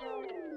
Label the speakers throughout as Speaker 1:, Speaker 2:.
Speaker 1: Thank you.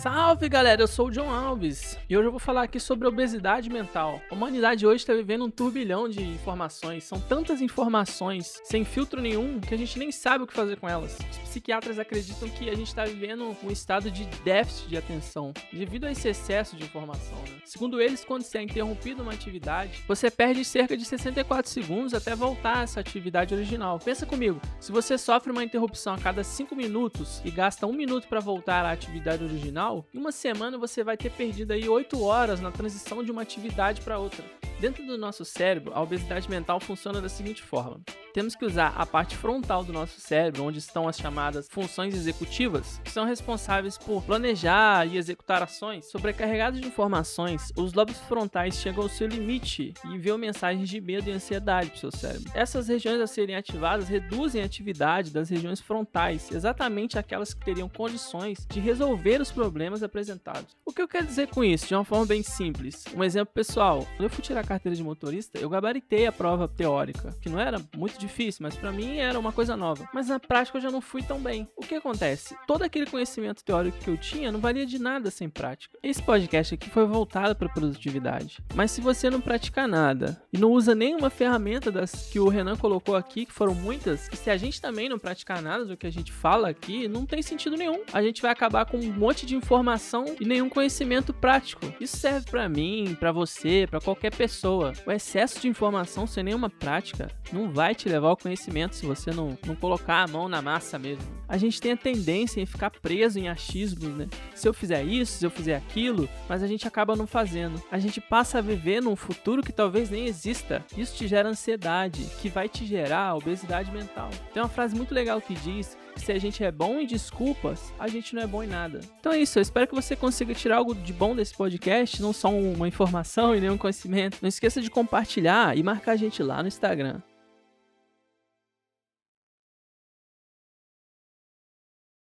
Speaker 1: Salve galera, eu sou o John Alves e hoje eu vou falar aqui sobre obesidade mental. A humanidade hoje está vivendo um turbilhão de informações, são tantas informações sem filtro nenhum que a gente nem sabe o que fazer com elas. Os psiquiatras acreditam que a gente está vivendo um estado de déficit de atenção devido a esse excesso de informação. Né? Segundo eles, quando se é interrompido uma atividade, você perde cerca de 64 segundos até voltar a essa atividade original. Pensa comigo, se você sofre uma interrupção a cada 5 minutos e gasta um minuto para voltar à atividade original, em uma semana você vai ter perdido aí 8 horas na transição de uma atividade para outra. Dentro do nosso cérebro, a obesidade mental funciona da seguinte forma: temos que usar a parte frontal do nosso cérebro, onde estão as chamadas funções executivas, que são responsáveis por planejar e executar ações. Sobrecarregados de informações, os lobos frontais chegam ao seu limite e enviam mensagens de medo e ansiedade para o seu cérebro. Essas regiões a serem ativadas reduzem a atividade das regiões frontais, exatamente aquelas que teriam condições de resolver os problemas apresentados. O que eu quero dizer com isso? De uma forma bem simples. Um exemplo pessoal: quando eu fui tirar carteira de motorista, eu gabaritei a prova teórica, que não era muito difícil, mas para mim era uma coisa nova. Mas na prática eu já não fui tão bem. O que acontece? Todo aquele conhecimento teórico que eu tinha não valia de nada sem prática. Esse podcast aqui foi voltado para produtividade. Mas se você não praticar nada e não usa nenhuma ferramenta das que o Renan colocou aqui, que foram muitas, e se a gente também não praticar nada do que a gente fala aqui, não tem sentido nenhum. A gente vai acabar com um monte de informação e nenhum conhecimento prático. Isso serve para mim, para você, para qualquer pessoa. O excesso de informação sem nenhuma prática não vai te levar ao conhecimento se você não, não colocar a mão na massa mesmo. A gente tem a tendência em ficar preso em achismos, né? Se eu fizer isso, se eu fizer aquilo, mas a gente acaba não fazendo. A gente passa a viver num futuro que talvez nem exista. Isso te gera ansiedade, que vai te gerar obesidade mental. Tem uma frase muito legal que diz se a gente é bom em desculpas, a gente não é bom em nada. Então é isso, eu espero que você consiga tirar algo de bom desse podcast, não só uma informação e nenhum conhecimento. Não esqueça de compartilhar e marcar a gente lá no Instagram.